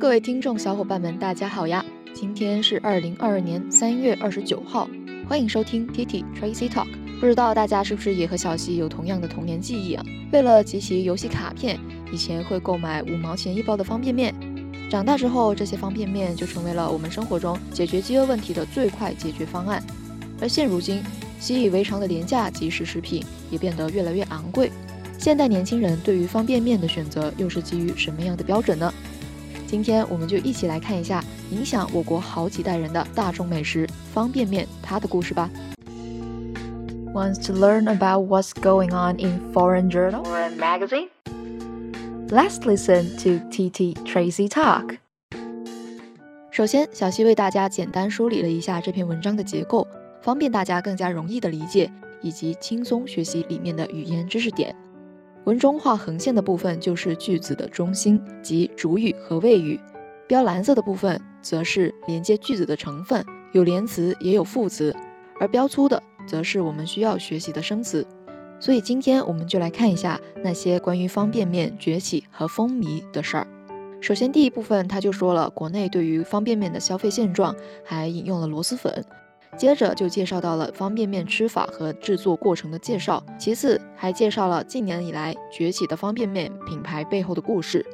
各位听众小伙伴们，大家好呀！今天是二零二二年三月二十九号，欢迎收听 T T Tracy Talk。不知道大家是不是也和小溪有同样的童年记忆啊？为了集齐游戏卡片，以前会购买五毛钱一包的方便面，长大之后，这些方便面就成为了我们生活中解决饥饿问题的最快解决方案。而现如今，习以为常的廉价即食食品也变得越来越昂贵。现代年轻人对于方便面的选择又是基于什么样的标准呢？今天我们就一起来看一下影响我国好几代人的大众美食方便面它的故事吧。Wants to learn about what's going on in foreign journal or magazine? Let's listen to TT Tracy talk. 首先，小溪为大家简单梳理了一下这篇文章的结构，方便大家更加容易的理解以及轻松学习里面的语言知识点。文中画横线的部分就是句子的中心，即主语和谓语；标蓝色的部分则是连接句子的成分，有连词也有副词；而标粗的则是我们需要学习的生词。所以今天我们就来看一下那些关于方便面崛起和风靡的事儿。首先第一部分他就说了国内对于方便面的消费现状，还引用了螺蛳粉。接着就介绍到了方便面吃法和制作过程的介绍，其次还介绍了近年以来崛起的方便面品牌背后的故事，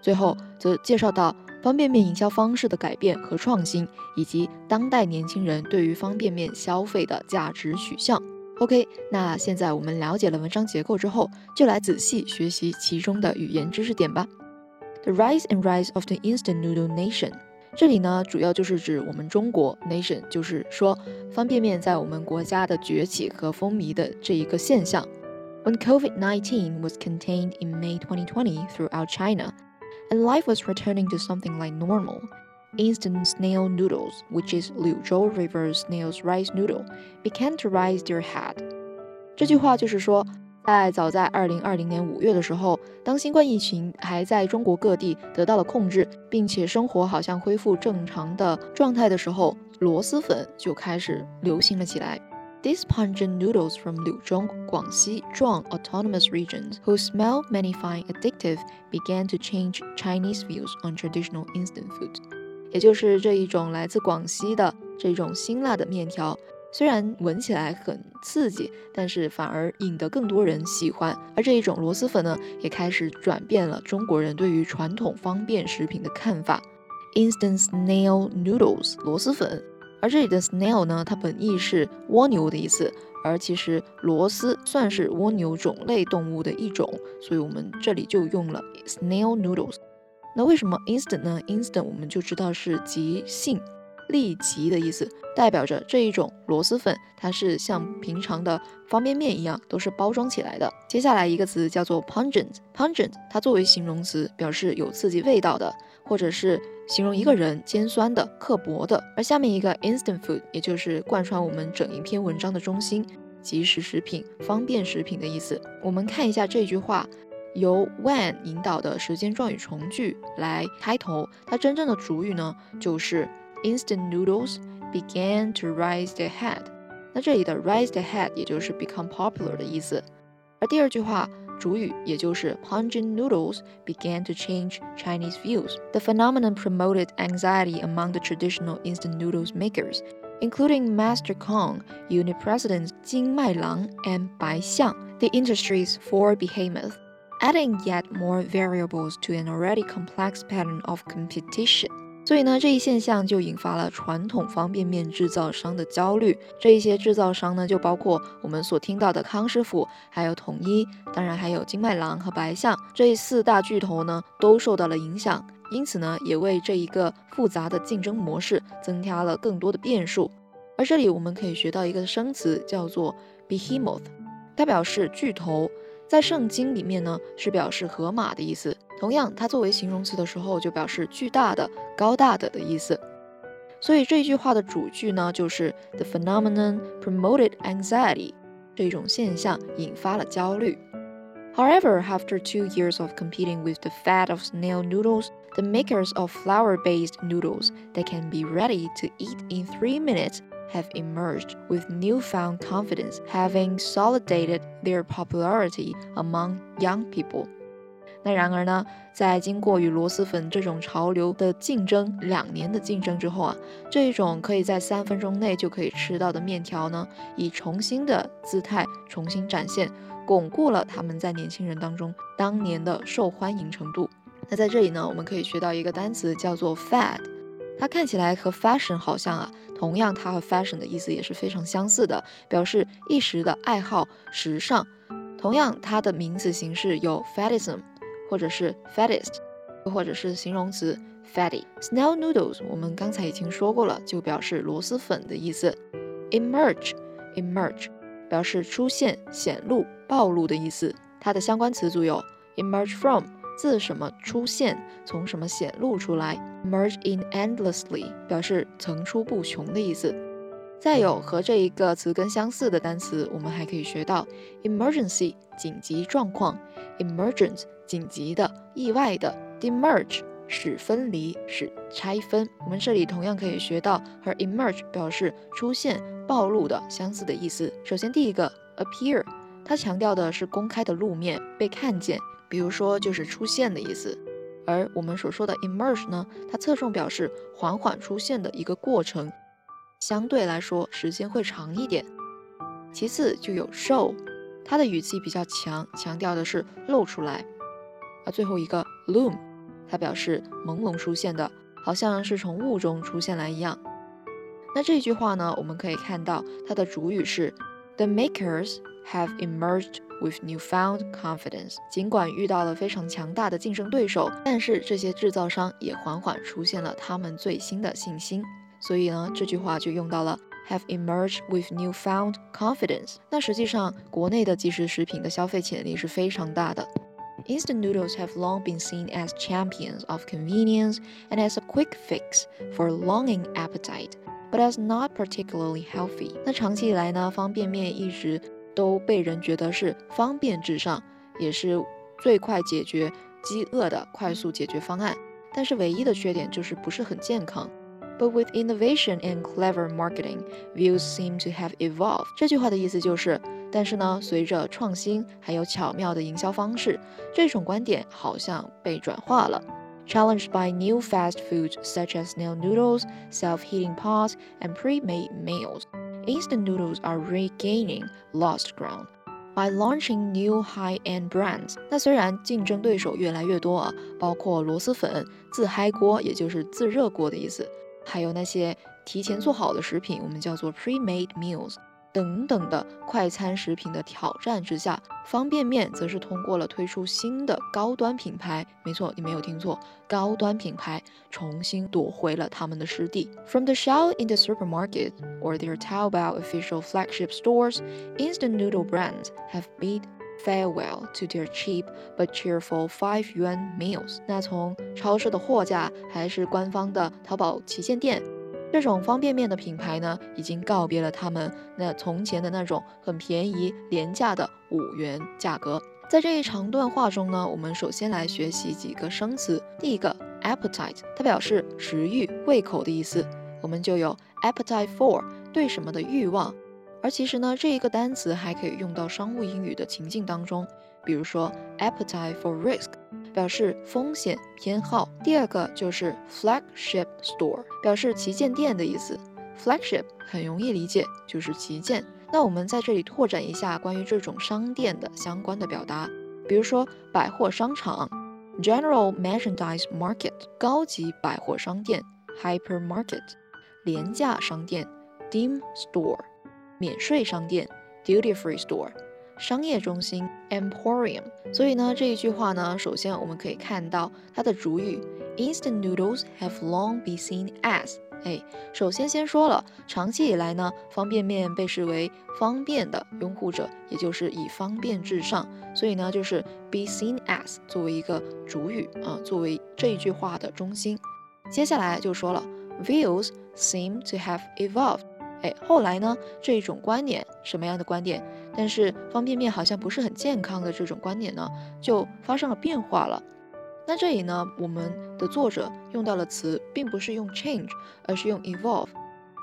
最后则介绍到方便面营销方式的改变和创新，以及当代年轻人对于方便面消费的价值取向。OK，那现在我们了解了文章结构之后，就来仔细学习其中的语言知识点吧。The rise and rise of the instant noodle nation. 这里呢，主要就是指我们中国 nation，就是说方便面在我们国家的崛起和风靡的这一个现象。When COVID-19 was contained in May 2020 throughout China, and life was returning to something like normal, instant snail noodles, which is Liuzhou River snail's rice noodle, began to rise their head. 这句话就是说。 在早在二零二零年五月的时候，当新冠疫情还在中国各地得到了控制，并且生活好像恢复正常的状态的时候，螺蛳粉就开始流行了起来。These pungent noodles from Liuzhong, Guangxi, Zhuang autonomous regions, whose smell many find addictive, began to change Chinese views on traditional instant food。也就是这一种来自广西的这种辛辣的面条。虽然闻起来很刺激，但是反而引得更多人喜欢。而这一种螺蛳粉呢，也开始转变了中国人对于传统方便食品的看法。Instant snail noodles，螺蛳粉。而这里的 snail 呢，它本意是蜗牛的意思，而其实螺蛳算是蜗牛种类动物的一种，所以我们这里就用了 snail noodles。那为什么 instant 呢？instant 我们就知道是即兴。立即的意思，代表着这一种螺蛳粉，它是像平常的方便面一样，都是包装起来的。接下来一个词叫做 pungent，pungent 它作为形容词，表示有刺激味道的，或者是形容一个人尖酸的、刻薄的。而下面一个 instant food，也就是贯穿我们整一篇文章的中心，即食食品、方便食品的意思。我们看一下这句话，由 when 引导的时间状语从句来开头，它真正的主语呢就是。instant noodles began to rise their head。那这里的 rise their head 也就是 become popular 的意思。而第二句话主语也就是 pungent noodles began to change Chinese views. The phenomenon promoted anxiety among the traditional instant noodles makers, including Master Kong, unit presidents Jing Mailang and Bai Xiang, the industry's four behemoths, adding yet more variables to an already complex pattern of competition. 所以呢，这一现象就引发了传统方便面制造商的焦虑。这一些制造商呢，就包括我们所听到的康师傅，还有统一，当然还有金麦郎和白象这四大巨头呢，都受到了影响。因此呢，也为这一个复杂的竞争模式增加了更多的变数。而这里我们可以学到一个生词，叫做 behemoth，它表示巨头。在圣经里面呢，是表示河马的意思。同样，它作为形容词的时候，就表示巨大的、高大的的意思。所以这一句话的主句呢，就是 The phenomenon promoted anxiety，这种现象引发了焦虑。However, after two years of competing with the fat of snail noodles, the makers of flour-based noodles that can be ready to eat in three minutes have emerged with newfound confidence, having solidated their popularity among young people. 那然而呢，在经过与螺蛳粉这种潮流的竞争两年的竞争之后啊，这一种可以在三分钟内就可以吃到的面条呢，以重新的姿态重新展现，巩固了他们在年轻人当中当年的受欢迎程度。那在这里呢，我们可以学到一个单词叫做 fad，它看起来和 fashion 好像啊，同样它和 fashion 的意思也是非常相似的，表示一时的爱好、时尚。同样，它的名词形式有 fadism，或者是 faddist，又或者是形容词 fatty。Snail noodles 我们刚才已经说过了，就表示螺蛳粉的意思。Emerge，emerge 表示出现、显露、暴露的意思。它的相关词组有 emerge from，自什么出现，从什么显露出来。，merge in endlessly 表示层出不穷的意思。再有和这一个词根相似的单词，我们还可以学到 emergency 紧急状况，emergent 紧急的、意外的，demerge 使分离、使拆分。我们这里同样可以学到和 emerge 表示出现、暴露的相似的意思。首先第一个 appear，它强调的是公开的露面、被看见，比如说就是出现的意思。而我们所说的 emerge 呢，它侧重表示缓缓出现的一个过程。相对来说，时间会长一点。其次就有 show，它的语气比较强，强调的是露出来。而最后一个 loom，它表示朦胧出现的，好像是从雾中出现来一样。那这句话呢，我们可以看到它的主语是 The makers have emerged with newfound confidence。尽管遇到了非常强大的竞争对手，但是这些制造商也缓缓出现了他们最新的信心。所以呢，这句话就用到了 have emerged with newfound confidence。那实际上，国内的即食食品的消费潜力是非常大的。Instant noodles have long been seen as champions of convenience and as a quick fix for longing appetite, but as not particularly healthy。那长期以来呢，方便面一直 都被人觉得是方便至上，也是最快解决饥饿的快速解决方案。但是唯一的缺点就是不是很健康。But with innovation and clever marketing, views seem to have evolved。这句话的意思就是，但是呢，随着创新还有巧妙的营销方式，这种观点好像被转化了。Challenged by new fast foods such as snail noodles, self-heating pots, and pre-made meals, instant noodles are regaining lost ground. By launching new high-end brands，那虽然竞争对手越来越多啊，包括螺蛳粉、自嗨锅，也就是自热锅的意思。还有那些提前做好的食品，我们叫做 pre-made meals 等等的快餐食品的挑战之下，方便面则是通过了推出新的高端品牌，没错，你没有听错，高端品牌重新夺回了他们的失地。From the shell in the supermarket or their Taobao official flagship stores, instant noodle brands have bid farewell to their cheap but cheerful five yuan meals。那从超市的货架还是官方的淘宝旗舰店，这种方便面的品牌呢，已经告别了他们那从前的那种很便宜廉价的五元价格。在这一长段话中呢，我们首先来学习几个生词。第一个 appetite，它表示食欲、胃口的意思，我们就有 appetite for 对什么的欲望。而其实呢，这一个单词还可以用到商务英语的情境当中，比如说 appetite for risk，表示风险偏好。第二个就是 flagship store，表示旗舰店的意思。flagship 很容易理解，就是旗舰。那我们在这里拓展一下关于这种商店的相关的表达，比如说百货商场 general merchandise market，高级百货商店 hypermarket，廉价商店 dim store。免税商店 （duty free store）、商业中心 （emporium）。所以呢，这一句话呢，首先我们可以看到它的主语 “instant noodles have long been seen as”。哎，首先先说了，长期以来呢，方便面被视为方便的拥护者，也就是以方便至上。所以呢，就是 be seen as 作为一个主语啊，作为这一句话的中心。接下来就说了，views seem to have evolved。哎，后来呢？这一种观点，什么样的观点？但是方便面好像不是很健康的这种观点呢，就发生了变化了。那这里呢，我们的作者用到了词，并不是用 change，而是用 evolve，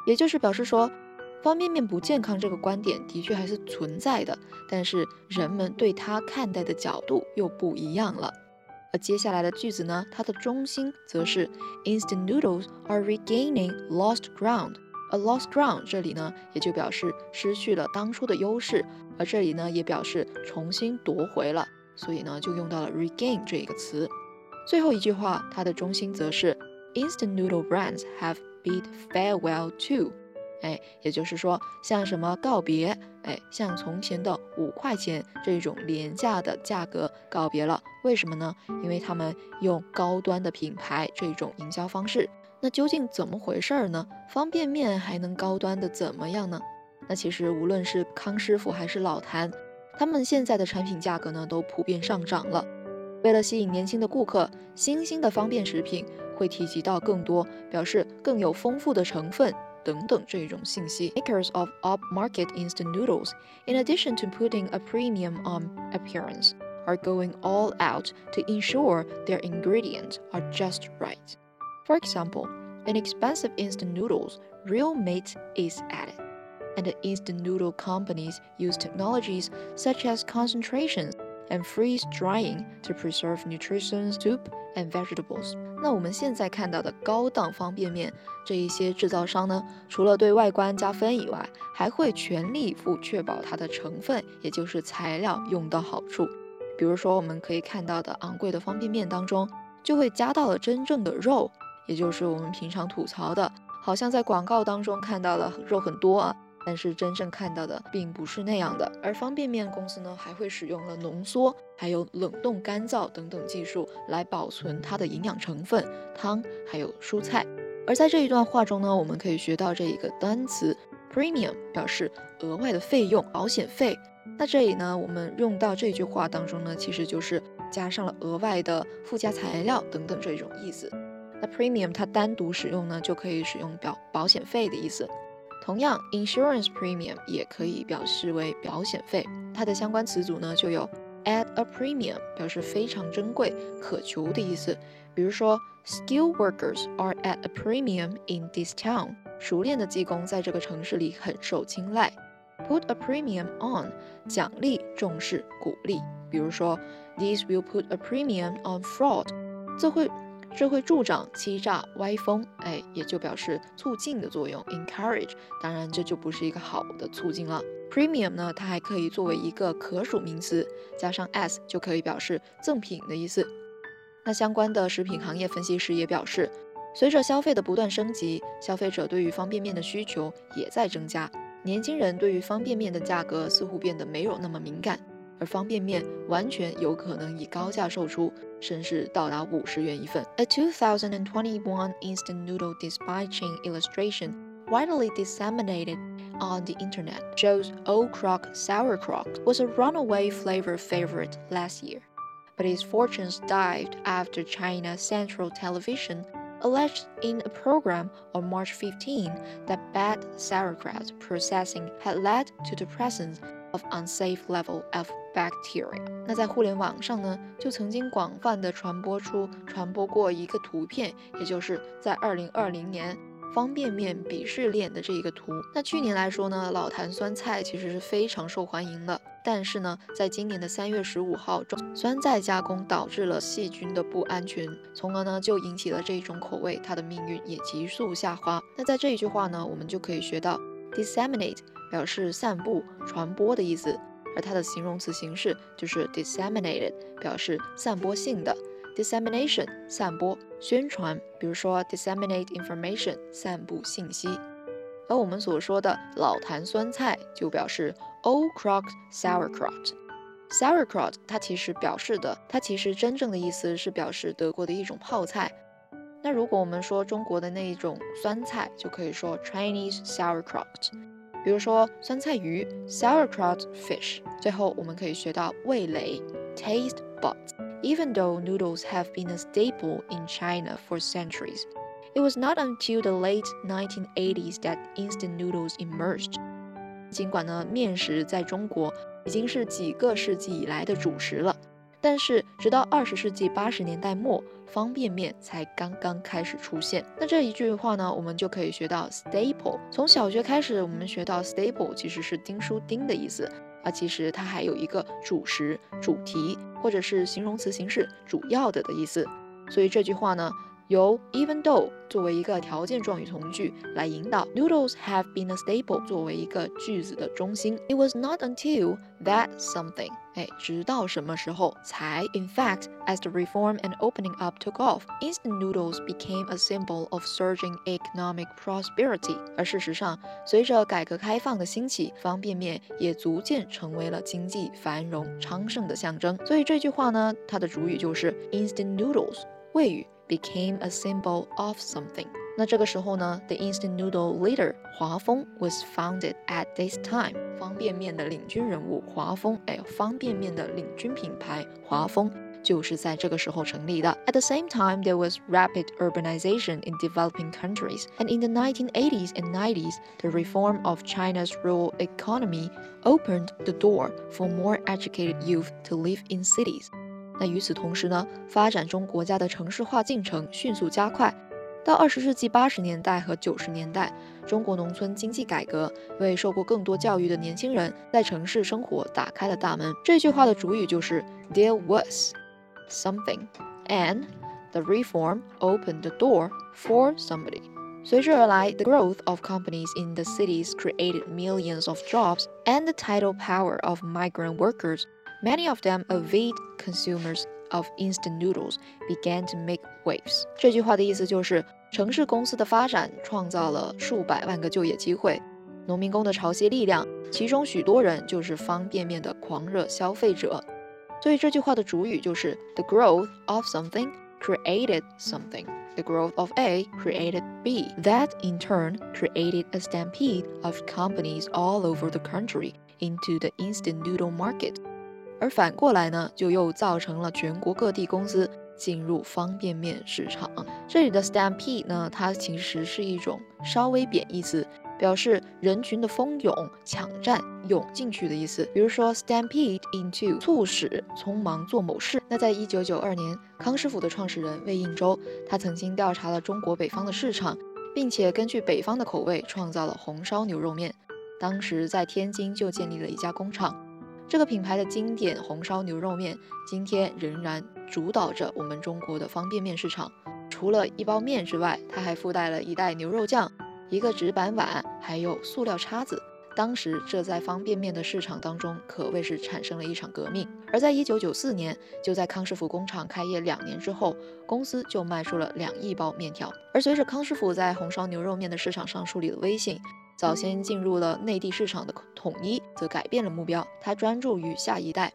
也就是表示说，方便面不健康这个观点的确还是存在的，但是人们对它看待的角度又不一样了。而接下来的句子呢，它的中心则是 instant noodles are regaining lost ground。A lost ground 这里呢，也就表示失去了当初的优势，而这里呢，也表示重新夺回了，所以呢，就用到了 regain 这一个词。最后一句话，它的中心则是 instant noodle brands have bid farewell to。哎，也就是说，像什么告别，哎，像从前的五块钱这种廉价的价格告别了。为什么呢？因为他们用高端的品牌这种营销方式。那究竟怎么回事儿呢？方便面还能高端的怎么样呢？那其实无论是康师傅还是老坛，他们现在的产品价格呢都普遍上涨了。为了吸引年轻的顾客，新兴的方便食品会提及到更多，表示更有丰富的成分。等等这种信息。Makers of upmarket instant noodles, in addition to putting a premium on appearance, are going all out to ensure their ingredients are just right. For example, in expensive instant noodles, real meat is added. And the instant noodle companies use technologies such as concentration and freeze drying to preserve nutrition, soup, and vegetables。那我们现在看到的高档方便面这一些制造商呢，除了对外观加分以外，还会全力以赴确保它的成分，也就是材料用到好处。比如说，我们可以看到的昂贵的方便面当中，就会加到了真正的肉， 也就是我们平常吐槽的，好像在广告当中看到了肉很多啊。但是真正看到的并不是那样的，而方便面公司呢，还会使用了浓缩、还有冷冻干燥等等技术来保存它的营养成分、汤还有蔬菜。而在这一段话中呢，我们可以学到这一个单词 premium，表示额外的费用、保险费。那这里呢，我们用到这句话当中呢，其实就是加上了额外的附加材料等等这种意思。那 premium 它单独使用呢，就可以使用表保险费的意思。同样，insurance premium 也可以表示为保险费。它的相关词组呢，就有 at a premium，表示非常珍贵、渴求的意思。比如说，skill workers are at a premium in this town。熟练的技工在这个城市里很受青睐。put a premium on，奖励、重视、鼓励。比如说，this will put a premium on fraud，这会。这会助长欺诈歪风，哎，也就表示促进的作用，encourage。当然，这就不是一个好的促进了。Premium 呢，它还可以作为一个可数名词，加上 s 就可以表示赠品的意思。那相关的食品行业分析师也表示，随着消费的不断升级，消费者对于方便面的需求也在增加。年轻人对于方便面的价格似乎变得没有那么敏感。而方便面完全有可能以高价售出，甚至到达五十元一份。A 2021 instant noodle dispatching illustration widely disseminated on the internet shows Old Crock sauerkraut was a runaway flavor favorite last year, but its fortunes dived after China Central Television alleged in a program on March 15 that bad sauerkraut processing had led to the presence of unsafe level of bacteria。那在互联网上呢，就曾经广泛的传播出传播过一个图片，也就是在二零二零年方便面鄙视链的这一个图。那去年来说呢，老坛酸菜其实是非常受欢迎的，但是呢，在今年的三月十五号，酸菜加工导致了细菌的不安全，从而呢就引起了这一种口味，它的命运也急速下滑。那在这一句话呢，我们就可以学到 disseminate。表示散布、传播的意思，而它的形容词形式就是 disseminated，表示散播性的。dissemination 散播、宣传，比如说 disseminate information 散布信息。而我们所说的老坛酸菜就表示 old crock sauerkraut。sauerkraut 它其实表示的，它其实真正的意思是表示德国的一种泡菜。那如果我们说中国的那一种酸菜，就可以说 Chinese sauerkraut。比如说酸菜鱼 sauerkraut fish。最后我们可以学到味蕾 taste buds。Even though noodles have been a staple in China for centuries, it was not until the late 1980s that instant noodles emerged. 尽管呢，面食在中国已经是几个世纪以来的主食了， 但是，直到二十世纪八十年代末，方便面才刚刚开始出现。那这一句话呢，我们就可以学到 staple。从小学开始，我们学到 staple 其实是钉书钉的意思。啊，其实它还有一个主食、主题或者是形容词形式“主要的”的意思。所以这句话呢。由 even though 作为一个条件状语从句来引导，noodles have been a staple 作为一个句子的中心。It was not until that something，哎，直到什么时候才？In fact, as the reform and opening up took off, instant noodles became a symbol of surging economic prosperity。而事实上，随着改革开放的兴起，方便面也逐渐成为了经济繁荣昌盛的象征。所以这句话呢，它的主语就是 instant noodles，谓语。 became a symbol of something。那这个时候呢，the instant noodle leader 华丰 was founded at this time。方便面的领军人物华丰，哎，方便面的领军品牌华丰。就是在这个时候成立的。At the same time, there was rapid urbanization in developing countries, and in the 1980s and 90s, the reform of China's rural economy opened the door for more educated youth to live in cities. 那与此同时呢，发展中国家的城市化进程迅速加快。到二十世纪八十年代和九十年代，中国农村经济改革为受过更多教育的年轻人在城市生活打开了大门。这句话的主语就是 There was something, and the reform opened the door for somebody。随之而来，the growth of companies in the cities created millions of jobs, and the tidal power of migrant workers Many of them avid consumers of instant noodles began to make waves。这句话的意思就是，城市公司的发展创造了数百万个就业机会，农民工的潮汐力量，其中许多人就是方便面的狂热消费者。所以这句话的主语就是 the growth of something created something. The growth of A created B. That in turn created a stampede of companies all over the country into the instant noodle market. 而反过来呢，就又造成了全国各地公司进入方便面市场。这里的 stampede 呢，它其实是一种稍微贬义词，表示人群的蜂拥抢占、涌进去的意思。比如说 stampede into，促使匆忙做某事。那在一九九二年，康师傅的创始人魏应周，他曾经调查了中国北方的市场，并且根据北方的口味创造了红烧牛肉面。当时在天津就建立了一家工厂。这个品牌的经典红烧牛肉面，今天仍然主导着我们中国的方便面市场。除了一包面之外，它还附带了一袋牛肉酱、一个纸板碗，还有塑料叉子。当时这在方便面的市场当中可谓是产生了一场革命。而在1994年，就在康师傅工厂开业两年之后，公司就卖出了两亿包面条。而随着康师傅在红烧牛肉面的市场上树立了威信。早先进入了内地市场的统一，则改变了目标，他专注于下一代。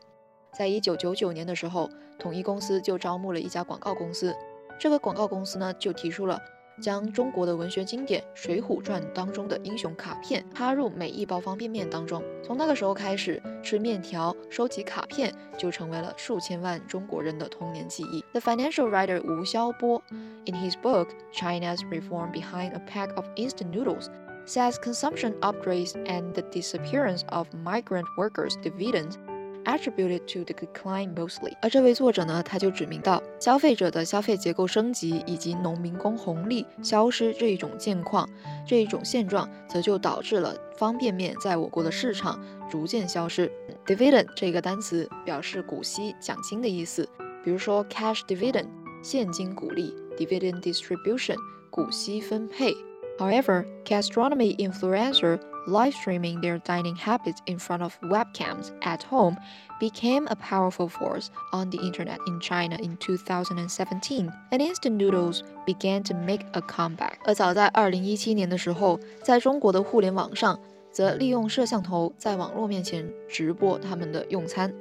在一九九九年的时候，统一公司就招募了一家广告公司。这个广告公司呢，就提出了将中国的文学经典《水浒传》当中的英雄卡片插入每一包方便面当中。从那个时候开始，吃面条、收集卡片就成为了数千万中国人的童年记忆。The financial writer 吴晓波，in his book China's Reform Behind a Pack of Instant Noodles. Says consumption upgrades and the disappearance of migrant workers dividends attributed to the decline mostly。而这位作者呢，他就指明到，消费者的消费结构升级以及农民工红利消失这一种现况，这一种现状，则就导致了方便面在我国的市场逐渐消失。dividend 这个单词表示股息、奖金的意思，比如说 cash dividend 现金股利，dividend distribution 股息分配。However, gastronomy influencers live streaming their dining habits in front of webcams at home became a powerful force on the internet in China in 2017, and instant noodles began to make a comeback. 而早在2017年的时候，在中国的互联网上，则利用摄像头在网络面前直播他们的用餐，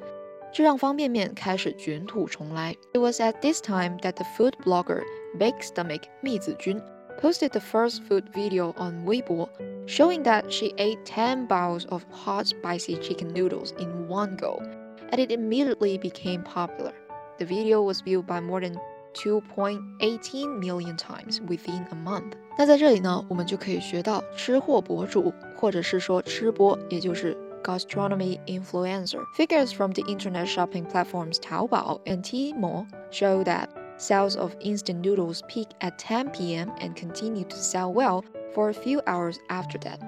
这让方便面开始卷土重来。It was at this time that the food blogger Big Stomach 密子君 posted the first food video on Weibo, showing that she ate 10 bowls of hot spicy chicken noodles in one go, and it immediately became popular. The video was viewed by more than 2.18 million times within a month。那在这里呢，我们就可以学到吃货博主，或者是说吃播，也就是 gastronomy influencer. Figures from the internet shopping platforms Taobao and Tmall show that Sales of instant noodles peak at 10 p.m. and continue to sell well for a few hours after that.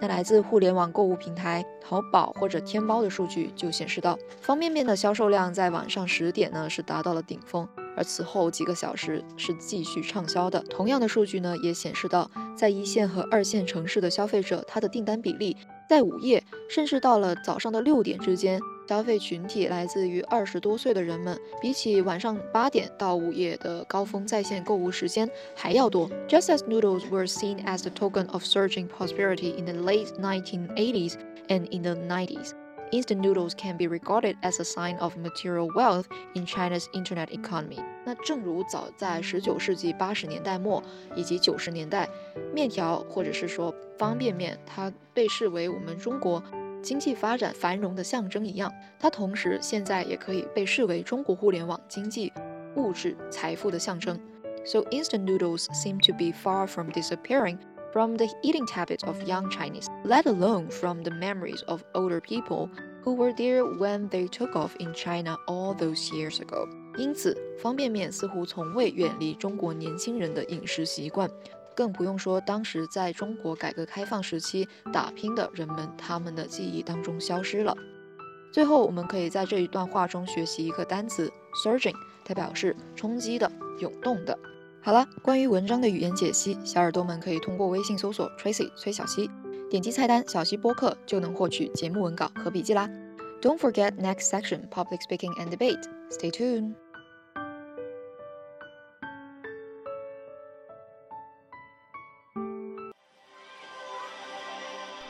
那来自互联网购物平台淘宝或者天猫的数据就显示到，方便面的销售量在晚上十点呢是达到了顶峰，而此后几个小时是继续畅销的。同样的数据呢也显示到，在一线和二线城市的消费者，他的订单比例在午夜甚至到了早上的六点之间。消费群体来自于二十多岁的人们，比起晚上八点到午夜的高峰在线购物时间还要多。Just as noodles were seen as the token of surging prosperity in the late 1980s and in the 90s, instant noodles can be regarded as a sign of material wealth in China's internet economy。那正如早在十九世纪八十年代末以及九十年代，面条或者是说方便面，它被视为我们中国。 经济发展繁荣的象征一样，它同时现在也可以被视为中国互联网经济物质财富的象征。So instant noodles seem to be far from disappearing from the eating habits of young Chinese, let alone from the memories of older people who were there when they took off in China all those years ago. 因此，方便面似乎从未远离中国年轻人的饮食习惯。 更不用说当时在中国改革开放时期打拼的人们，他们的记忆当中消失了。最后，我们可以在这一段话中学习一个单词 surging，它表示冲击的、涌动的。好了，关于文章的语言解析，小耳朵们可以通过微信搜索 Tracy 崔小溪，点击菜单小溪播客就能获取节目文稿和笔记啦。Don't forget next section public speaking and debate. Stay tuned.